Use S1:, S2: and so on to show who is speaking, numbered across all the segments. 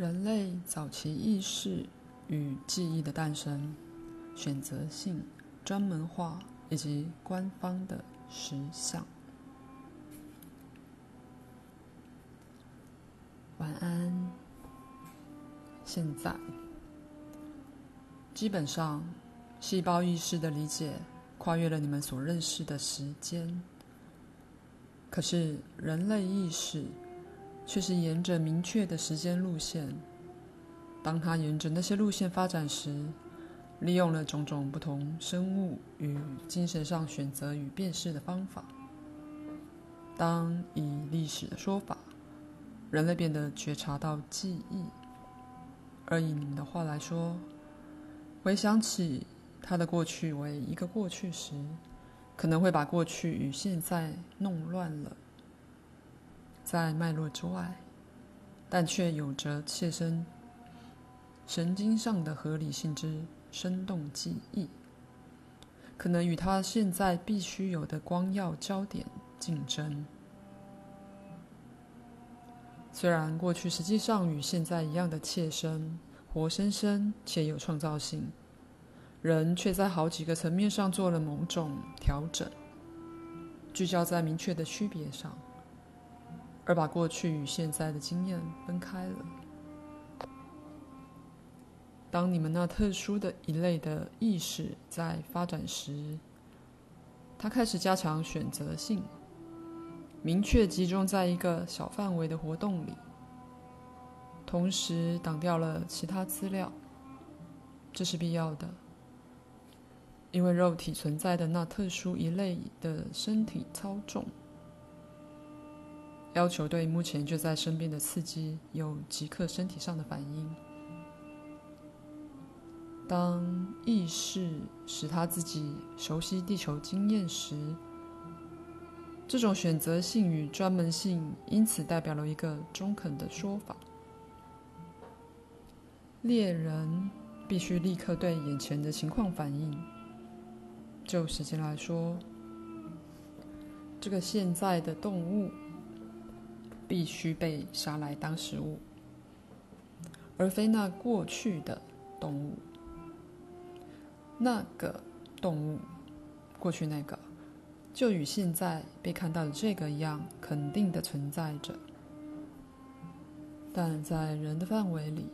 S1: 人类早期意识与记忆的诞生、选择性、专门化以及官方的实相。晚安。现在，基本上，细胞意识的理解跨越了你们所认识的时间。可是，人类意识却是沿着明确的时间路线。当它沿着那些路线发展时，利用了种种不同生物与精神上选择与辨识的方法。当以历史的说法，人类变得觉察到记忆，而以你们的话来说，回想起他的过去为一个过去时，可能会把过去与现在弄乱了，在脉络之外，但却有着切身神经上的合理性之生动记忆，可能与他现在必须有的光耀焦点竞争。虽然过去实际上与现在一样的切身、活生生且有创造性。人却在好几个层面上做了某种调整，聚焦在明确的区别上，而把过去与现在的经验分开了。当你们那特殊的一类的意识在发展时，它开始加强选择性，明确集中在一个小范围的活动里，同时挡掉了其他资料。这是必要的。因为肉体存在的那特殊一类的身体操纵，要求对目前就在身边的刺激有即刻身体上的反应。当意识使他自己熟悉地球经验时，这种选择性与专门性因此代表了一个中肯的说法：猎人必须立刻对眼前的情况反应。就时间来说，这个现在的动物必须被杀来当食物，而非那过去的动物。那个动物，过去那个，就与现在被看到的这个一样，肯定的存在着。但在人的范围里，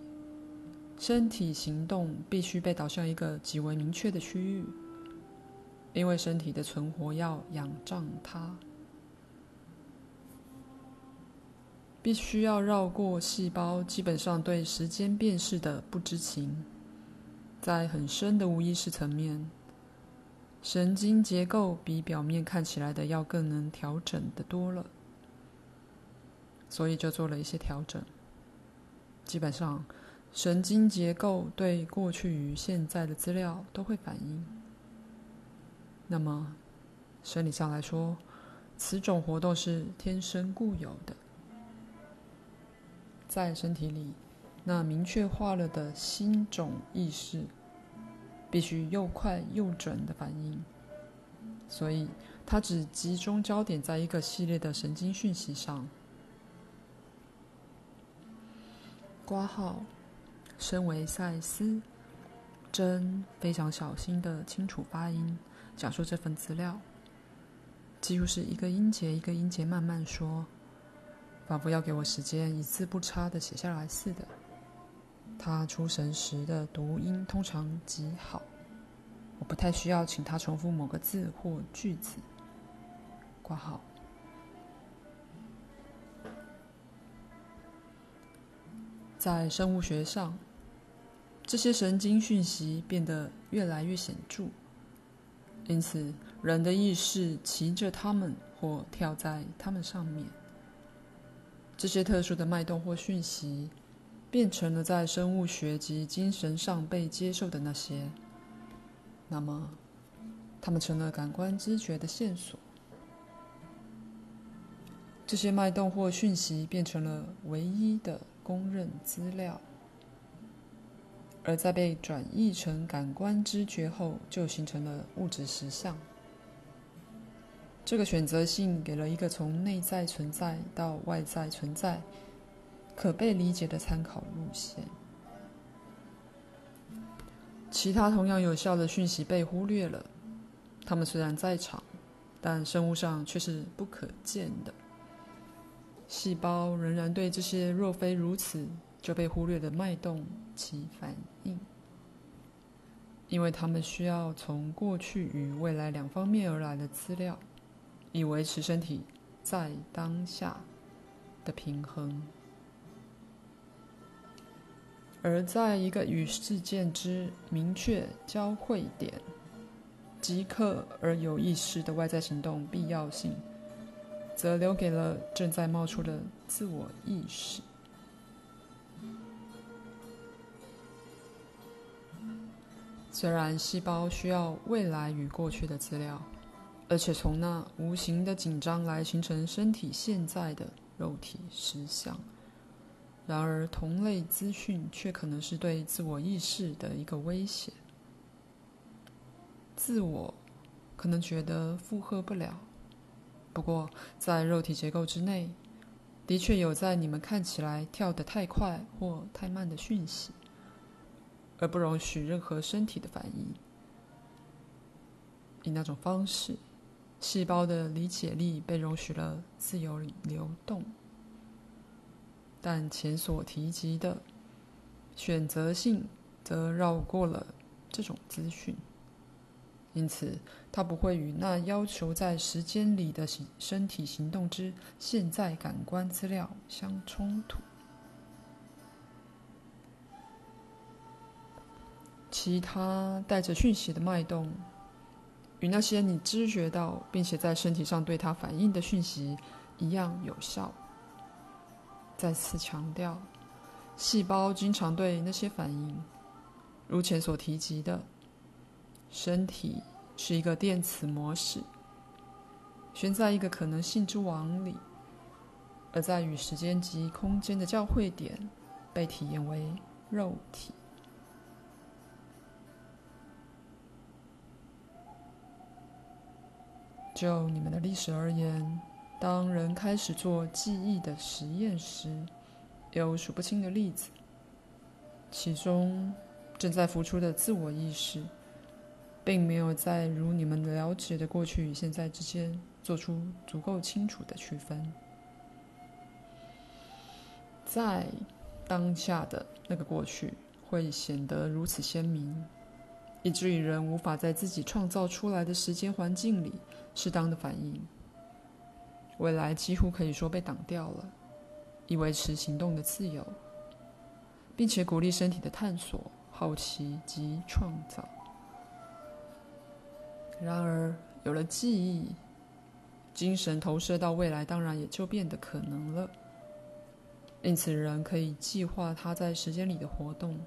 S1: 身体行动必须被导向一个极为明确的区域。因为身体的存活要仰仗它，必须要绕过细胞基本上对时间辨识的不知情，在很深的无意识层面，神经结构比表面看起来的要更能调整的多了，所以就做了一些调整。基本上，神经结构对过去与现在的资料都会反应。那么，生理上来说，此种活动是天生固有的。在身体里，那明确化了的新种意识，必须又快又准的反应。所以，它只集中焦点在一个系列的神经讯息上。括号，身为赛斯，真非常小心的清楚发音。讲述这份资料，几乎是一个音节一个音节慢慢说，仿佛要给我时间一字不差的写下来似的。他出神时的读音通常极好，我不太需要请他重复某个字或句子。括号，在生物学上，这些神经讯息变得越来越显著。因此，人的意识骑着它们或跳在它们上面。这些特殊的脉动或讯息，变成了在生物学及精神上被接受的那些。那么，它们成了感官知觉的线索。这些脉动或讯息变成了唯一的公认资料。而在被转译成感官知觉后，就形成了物质实相。这个选择性给了一个从内在存在到外在存在，可被理解的参考路线。其他同样有效的讯息被忽略了，它们虽然在场，但生物上却是不可见的。细胞仍然对这些若非如此就被忽略的脉动起反应，因为它们需要从过去与未来两方面而来的资料，以维持身体在当下的平衡。而在一个与事件之明确交汇点，即刻而有意识的外在行动必要性，则留给了正在冒出的自我意识。虽然细胞需要未来与过去的资料，而且从那无形的紧张来形成身体现在的肉体实相。然而，同类资讯却可能是对自我意识的一个威胁。自我可能觉得负荷不了。不过，在肉体结构之内，的确有在你们看起来跳得太快或太慢的讯息，而不容许任何身体的反应。以那种方式，细胞的理解力被容许了自由流动。但前所提及的选择性则绕过了这种资讯，因此它不会与那要求在时间里的身体行动之现在感官资料相冲突。其他带着讯息的脉动，与那些你知觉到并且在身体上对它反应的讯息一样有效。再次强调，细胞经常对那些反应，如前所提及的，身体是一个电磁模式，悬在一个可能性之网里，而在与时间及空间的交汇点，被体验为肉体。就你们的历史而言。当人开始做记忆的实验时，有数不清的例子。其中正在浮出的自我意识，并没有在如你们了解的过去与现在之间做出足够清楚的区分。在当下的那个过去会显得如此鲜明，以至于人无法在自己创造出来的时间环境里适当的反应。未来几乎可以说被挡掉了，以维持行动的自由，并且鼓励身体的探索、好奇及创造。然而，有了记忆，精神投射到未来，当然也就变得可能了。因此，人可以计划他在时间里的活动，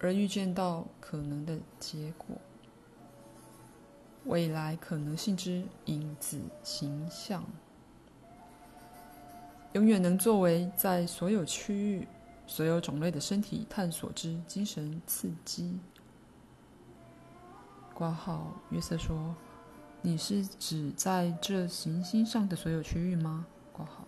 S1: 而预见到可能的结果。未来可能性之影子形象，永远能作为在所有区域、所有种类的身体探索之精神刺激。挂号约瑟说：“你是指在这行星上的所有区域吗？”挂号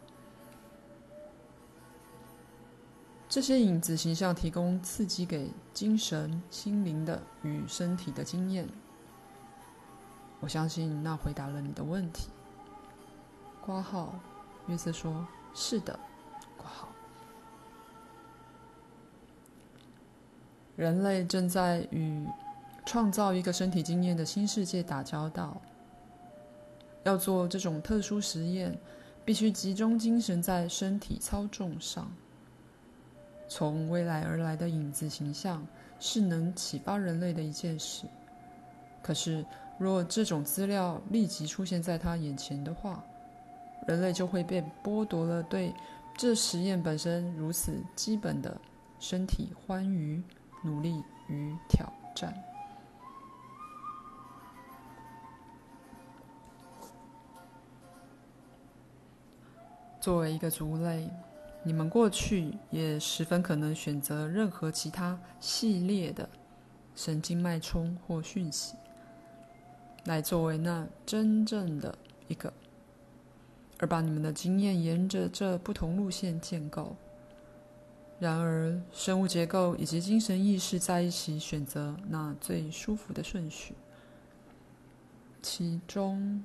S1: 这些影子形象提供刺激给精神、心灵的与身体的经验。我相信那回答了你的问题。括号，约瑟说：“是的。”括号，人类正在与创造一个身体经验的新世界打交道。要做这种特殊实验，必须集中精神在身体操纵上。从未来而来的影子形象是能启发人类的一件事。可是，若这种资料立即出现在他眼前的话，人类就会被剥夺了对这实验本身如此基本的身体欢愉、努力与挑战。作为一个族类，你们过去也十分可能选择任何其他系列的神经脉冲或讯息。来作为那真正的一个，而把你们的经验沿着这不同路线建构，然而，生物结构以及精神意识在一起选择那最舒服的顺序，其中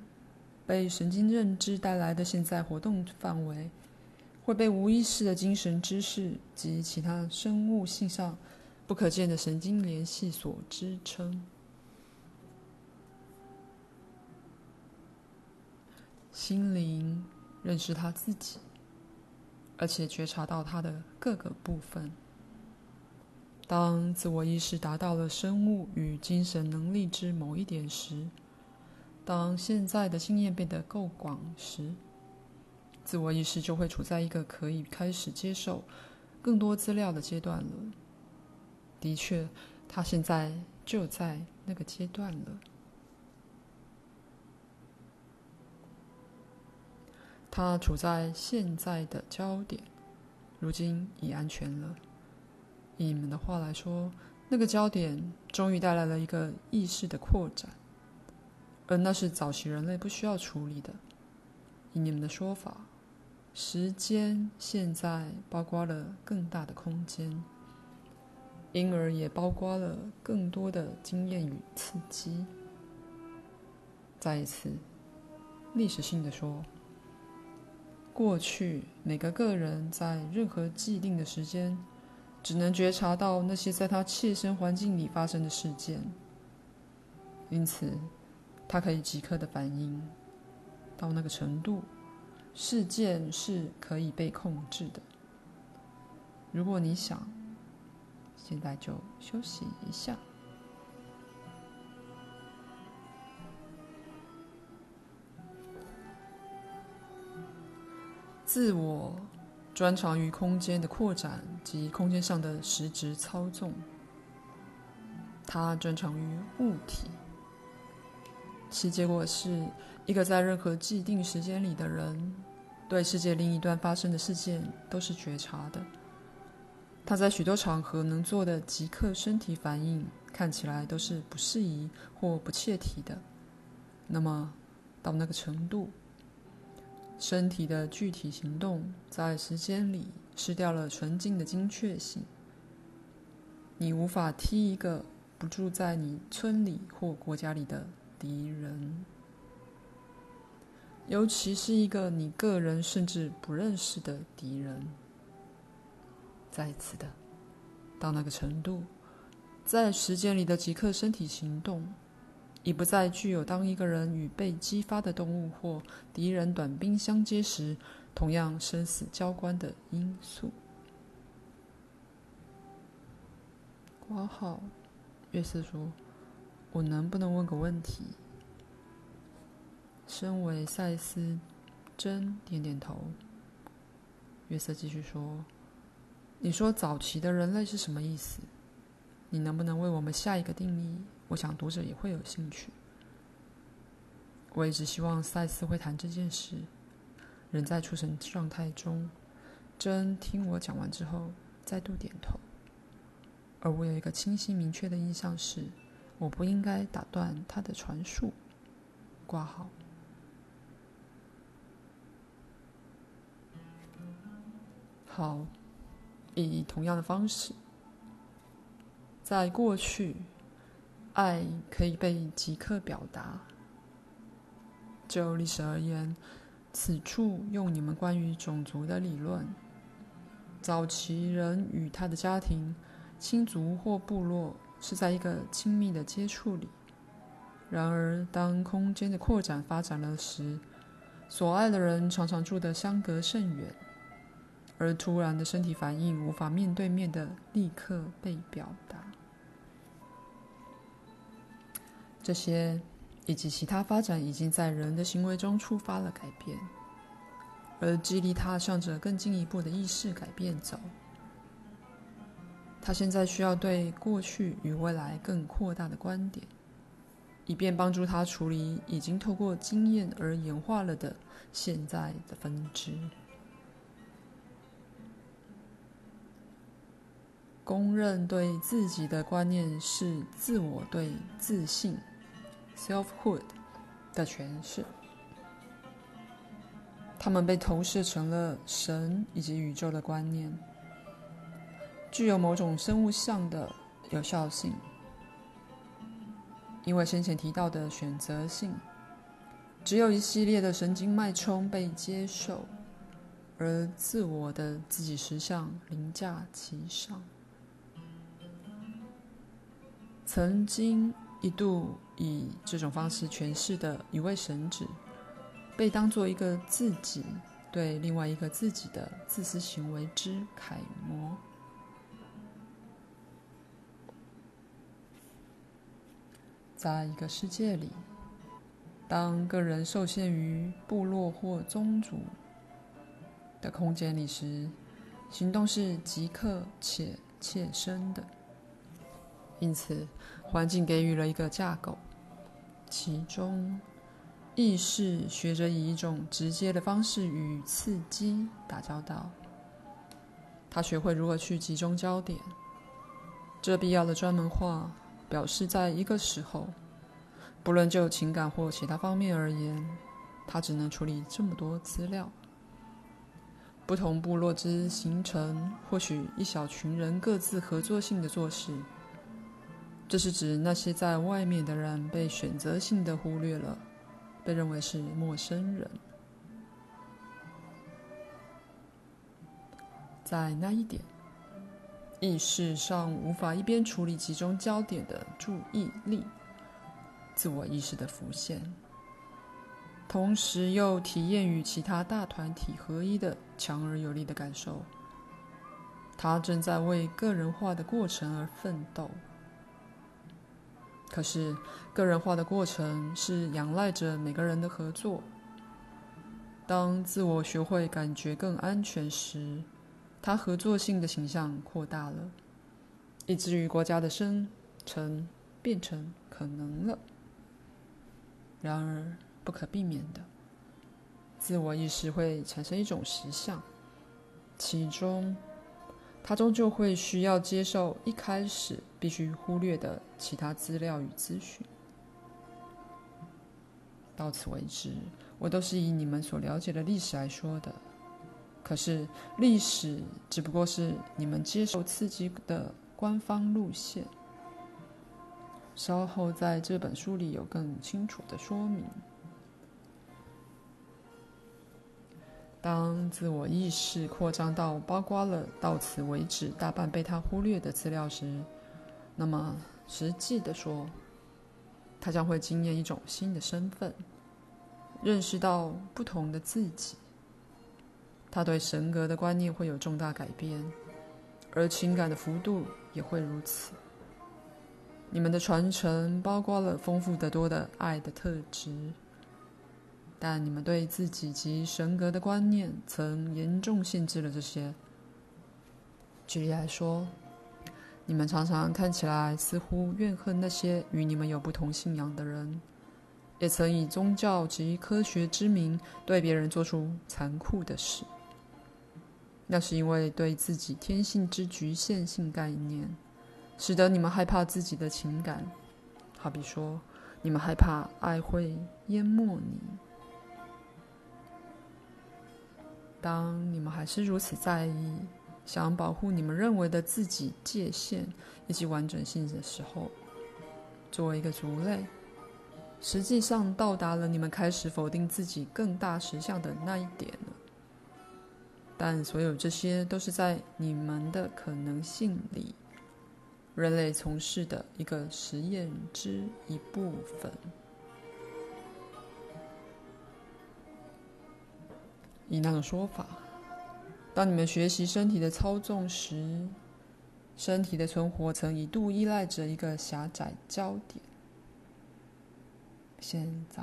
S1: 被神经认知带来的现在活动范围，会被无意识的精神知识及其他生物性上不可见的神经联系所支撑。心灵认识他自己，而且觉察到他的各个部分。当自我意识达到了生物与精神能力之某一点时，当现在的经验变得够广时，自我意识就会处在一个可以开始接受更多资料的阶段了。的确，他现在就在那个阶段了。他处在现在的焦点，如今已安全了。以你们的话来说，那个焦点终于带来了一个意识的扩展，而那是早期人类不需要处理的。以你们的说法。时间现在包括了更大的空间，因而也包括了更多的经验与刺激。再一次，历史性的说，过去每个个人在任何既定的时间，只能觉察到那些在他切身环境里发生的事件，因此他可以即刻的反应到那个程度。事件是可以被控制的。如果你想，现在就休息一下。自我专长于空间的扩展及空间上的实质操纵。他专长于物体，其结果是。一个在任何既定时间里的人，对世界另一端发生的事件都是觉察的。他在许多场合能做的即刻身体反应，看起来都是不适宜或不切题的。那么，到那个程度，身体的具体行动在时间里失掉了纯净的精确性。你无法踢一个不住在你村里或国家里的敌人。尤其是一个你个人甚至不认识的敌人。再一次的，到那个程度，在时间里的即刻身体行动，已不再具有当一个人与被激发的动物或敌人短兵相接时，同样生死交关的因素。括号，约瑟说：“我能不能问个问题？”身为赛斯，真点点头。约瑟继续说：“你说早期的人类是什么意思？你能不能为我们下一个定义？我想读者也会有兴趣。我一直希望赛斯会谈这件事。人在出神状态中，真听我讲完之后再度点头。而我有一个清晰明确的印象是，我不应该打断他的传述。挂号。”好，以同样的方式，在过去，爱可以被即刻表达。就历史而言，此处用你们关于种族的理论：早期人与他的家庭、亲族或部落是在一个亲密的接触里。然而，当空间的扩展发展了时，所爱的人常常住得相隔甚远。而突然的身体反应无法面对面的立刻被表达，这些以及其他发展已经在人的行为中触发了改变，而激励他向着更进一步的意识改变走。他现在需要对过去与未来更扩大的观点，以便帮助他处理已经透过经验而演化了的现在的分支。公认对自己的观念是自我对自信 （selfhood） 的诠释。他们被投射成了神以及宇宙的观念。具有某种生物相的有效性，因为先前提到的选择性，只有一系列的神经脉冲被接受，而自我的自己实相凌驾其上。曾经一度以这种方式诠释的一位神祇，被当作一个自己对另外一个自己的自私行为之楷模。在一个世界里，当个人受限于部落或宗族的空间里时，行动是即刻且切身的。因此，环境给予了一个架构，其中意识学着以一种直接的方式与刺激打交道。他学会如何去集中焦点，这必要的专门化表示，在一个时候，不论就情感或其他方面而言，他只能处理这么多资料。不同部落之形成，或许一小群人各自合作性的做事。这是指那些在外面的人被选择性的忽略了，被认为是陌生人。在那一点，意识上无法一边处理集中焦点的注意力、自我意识的浮现，同时又体验与其他大团体合一的强而有力的感受。他正在为个人化的过程而奋斗。可是，个人化的过程是仰赖着每个人的合作。当自我学会感觉更安全时，他合作性的形象扩大了，以至于国家的生成变成可能了。然而，不可避免的，自我意识会产生一种实相，其中。他终究会需要接受一开始必须忽略的其他资料与资讯。到此为止，我都是以你们所了解的历史来说的。可是，历史只不过是你们接受刺激的官方路线。稍后在这本书里有更清楚的说明。当自我意识扩张到包括了到此为止大半被他忽略的资料时，那么实际的说，他将会经验一种新的身份，认识到不同的自己。他对神格的观念会有重大改变，而情感的幅度也会如此。你们的传承包括了丰富得多的爱的特质。但你们对自己及神格的观念曾严重限制了这些。举例来说，你们常常看起来似乎怨恨那些与你们有不同信仰的人，也曾以宗教及科学之名对别人做出残酷的事。那是因为对自己天性之局限性概念，使得你们害怕自己的情感。好比说，你们害怕爱会淹没你。当你们还是如此在意，想保护你们认为的自己界限以及完整性的时候，作为一个族类，实际上到达了你们开始否定自己更大实相的那一点了。但所有这些都是在你们的可能性里，人类从事的一个实验之一部分。以那种说法，当你们学习身体的操纵时，身体的存活曾一度依赖着一个狭窄焦点。现在，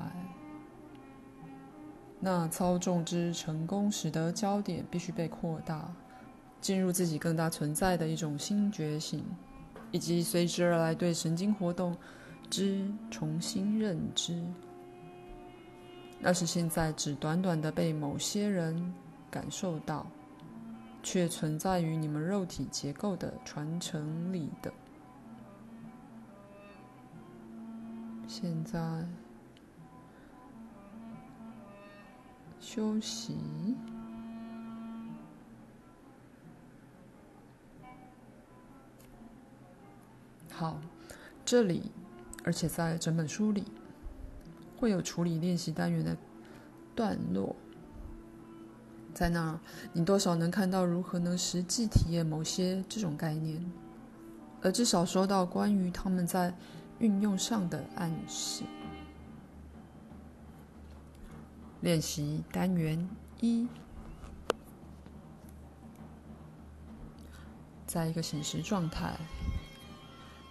S1: 那操纵之成功使得焦点必须被扩大，进入自己更大存在的一种新觉醒，以及随之而来对神经活动之重新认知。那是现在只短短的被某些人感受到，却存在于你们肉体结构的传承里的。现在休息。好，这里，而且在整本书里，会有处理练习单元的段落。在那儿，你多少能看到如何能实际体验某些这种概念，而至少收到关于他们在运用上的暗示。练习单元一，在一个醒时状态，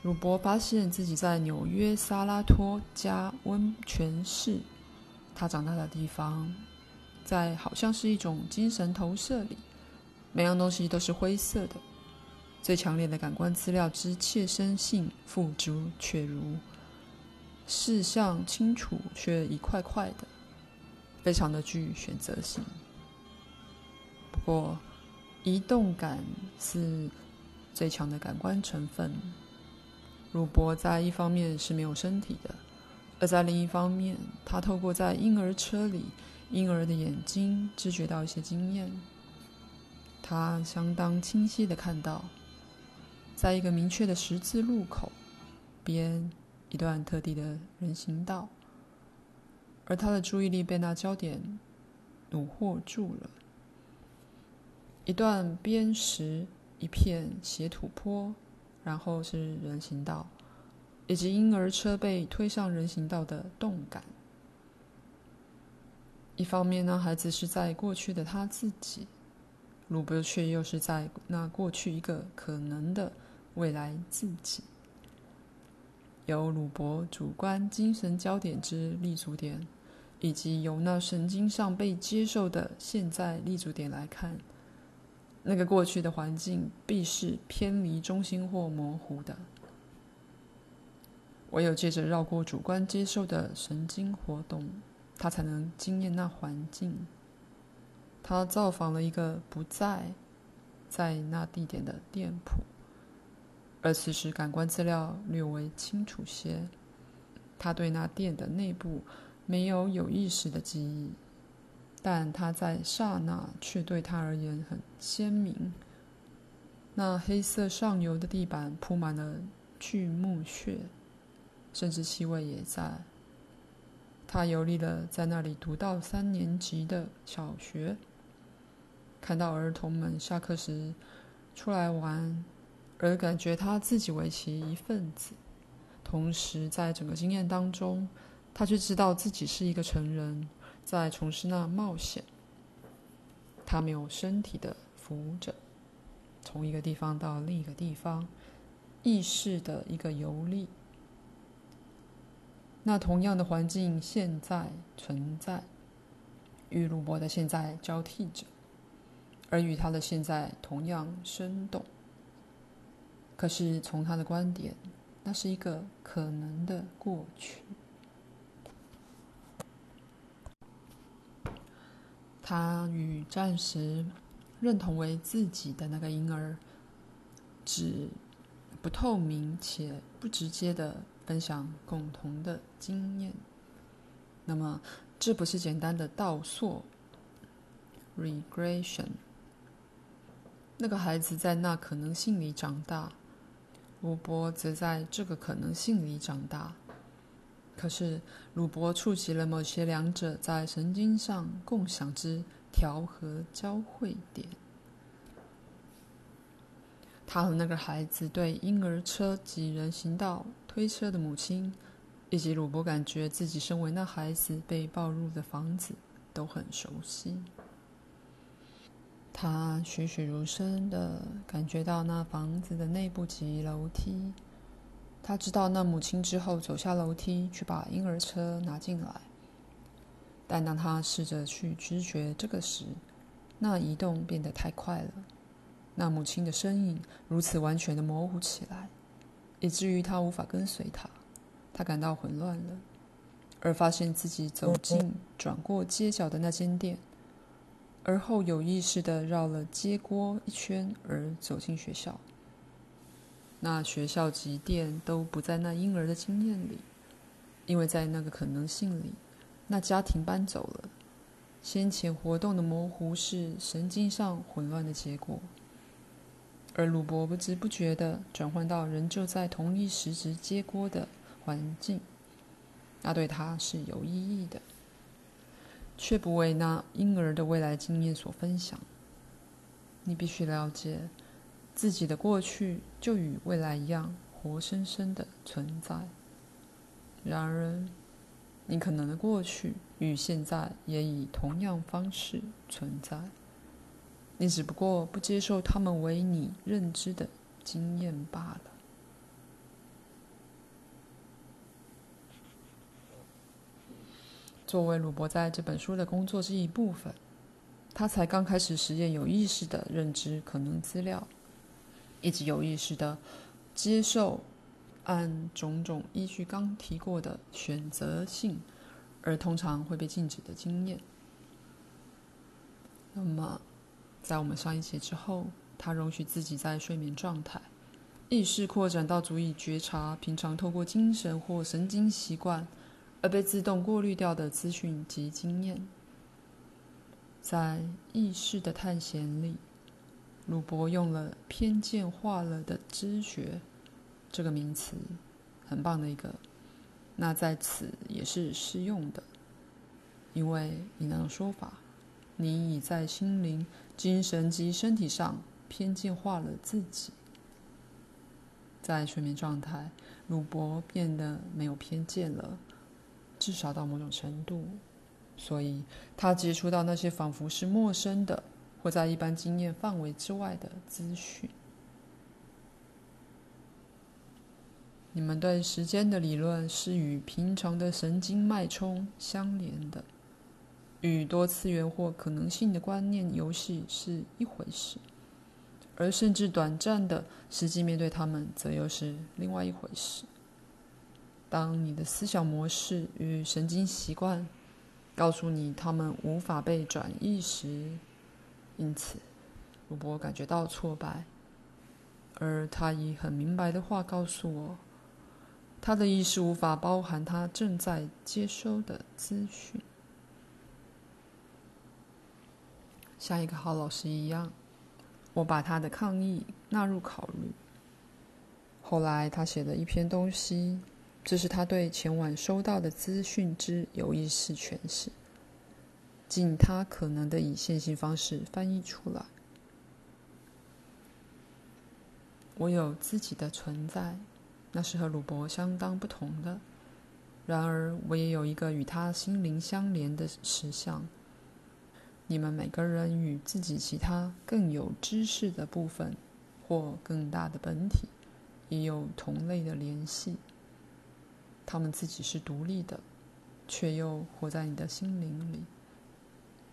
S1: 鲁伯发现自己在纽约萨拉托加温泉市，他长大的地方。在好像是一种精神投射里，每样东西都是灰色的。最强烈的感官资料之切身性付诸却如，视像清楚却一块块的，非常的具选择性。不过，移动感是最强的感官成分。鲁伯在一方面是没有身体的，而在另一方面，他透过在婴儿车里。婴儿的眼睛知觉到一些经验，他相当清晰的看到，在一个明确的十字路口边一段特定的人行道，而他的注意力被那焦点虏获住了。一段边石，一片斜土坡，然后是人行道，以及婴儿车被推上人行道的动感。一方面呢，孩子是在过去的他自己，鲁伯却又是在那过去一个可能的未来自己。由鲁伯主观精神焦点之立足点，以及由那神经上被接受的现在立足点来看，那个过去的环境必是偏离中心或模糊的。唯有借着绕过主观接受的神经活动。他才能经验那环境。他造访了一个不在在那地点的店铺，而此时感官资料略微清楚些。他对那店的内部没有有意识的记忆，但他在刹那却对他而言很鲜明。那黑色上游的地板铺满了锯木屑，甚至气味也在。他游历了在那里读到三年级的小学，看到儿童们下课时出来玩，而感觉他自己为其一份子。同时，在整个经验当中，他却知道自己是一个成人，在从事那冒险。他没有身体的扶着，从一个地方到另一个地方，意识的一个游历。那同样的环境现在存在，与鲁伯的现在交替着，而与他的现在同样生动。可是从他的观点，那是一个可能的过去。他与暂时认同为自己的那个婴儿，只不透明且不直接的。分享共同的经验，那么这不是简单的倒溯 （regression）。那个孩子在那可能性里长大，鲁伯则在这个可能性里长大。可是鲁伯触及了某些两者在神经上共享之调和交汇点。他和那个孩子对婴儿车及人行道。推车的母亲，以及鲁伯感觉自己身为那孩子被抱入的房子都很熟悉。他栩栩如生地感觉到那房子的内部及楼梯。他知道那母亲之后走下楼梯去把婴儿车拿进来。但当他试着去知觉这个时，那移动变得太快了。那母亲的身影如此完全的模糊起来。以至于他无法跟随他，他感到混乱了，而发现自己走进转过街角的那间店，而后有意识的绕了街锅一圈而走进学校。那学校及店都不在那婴儿的经验里，因为在那个可能性里，那家庭搬走了。先前活动的模糊是神经上混乱的结果。而鲁伯不知不觉地转换到仍旧在同一时值接锅的环境，那对他是有意义的，却不为那婴儿的未来经验所分享。你必须了解，自己的过去就与未来一样活生生的存在。然而，你可能的过去与现在也以同样方式存在。你只不过不接受他们为你认知的经验罢了。作为鲁伯在这本书的工作之一部分，他才刚开始实验有意识的认知可能资料，以及有意识的接受按种种依据刚提过的选择性而通常会被禁止的经验。那么，在我们上一节之后，他容许自己在睡眠状态，意识扩展到足以觉察平常透过精神或神经习惯而被自动过滤掉的资讯及经验。在意识的探险里，鲁伯用了“偏见化了的知觉”这个名词，很棒的一个。那在此也是适用的，因为你那种说法。你已在心灵、精神及身体上偏见化了自己。在睡眠状态，鲁伯变得没有偏见了，至少到某种程度。所以，他接触到那些仿佛是陌生的，或在一般经验范围之外的资讯。你们对时间的理论是与平常的神经脉冲相连的。与多次元或可能性的观念游戏是一回事，而甚至短暂的实际面对他们，则又是另外一回事。当你的思想模式与神经习惯告诉你他们无法被转移时，因此，鲁伯感觉到挫败，而他以很明白的话告诉我，他的意识无法包含他正在接收的资讯。像一个好老师一样，我把他的抗议纳入考虑。后来，他写了一篇东西，这是他对前晚收到的资讯之有意识诠释，尽他可能的以线性方式翻译出来。我有自己的存在，那是和鲁伯相当不同的。然而，我也有一个与他心灵相连的实相。你们每个人与自己其他更有知识的部分，或更大的本体，也有同类的联系。他们自己是独立的，却又活在你的心灵里。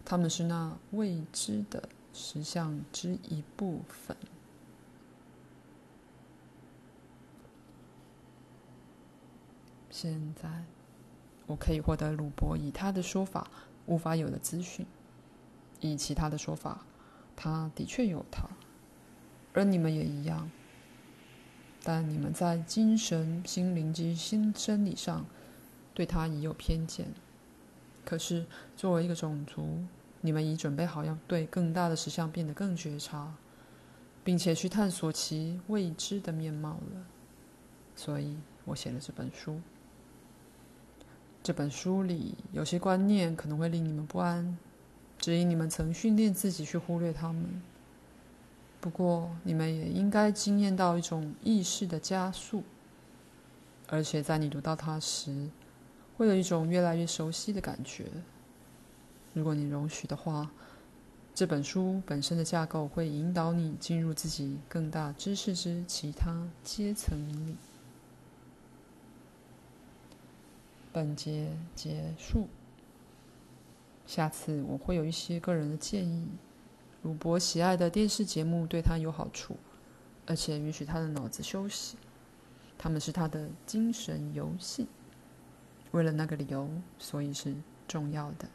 S1: 他们是那未知的实相之一部分。现在，我可以获得鲁伯以他的说法无法有的资讯。以其他的说法，他的确有他，而你们也一样。但你们在精神、心灵及新生理上对他已有偏见。可是，作为一个种族，你们已准备好要对更大的实相变得更觉察，并且去探索其未知的面貌了。所以我写了这本书。这本书里有些观念可能会令你们不安。只因你们曾训练自己去忽略他们。不过，你们也应该经验到一种意识的加速，而且在你读到它时，会有一种越来越熟悉的感觉。如果你容许的话，这本书本身的架构会引导你进入自己更大知识之其他阶层里。本节结束。下次我会有一些个人的建议。鲁伯喜爱的电视节目对他有好处，而且允许他的脑子休息。他们是他的精神游戏。为了那个理由，所以是重要的。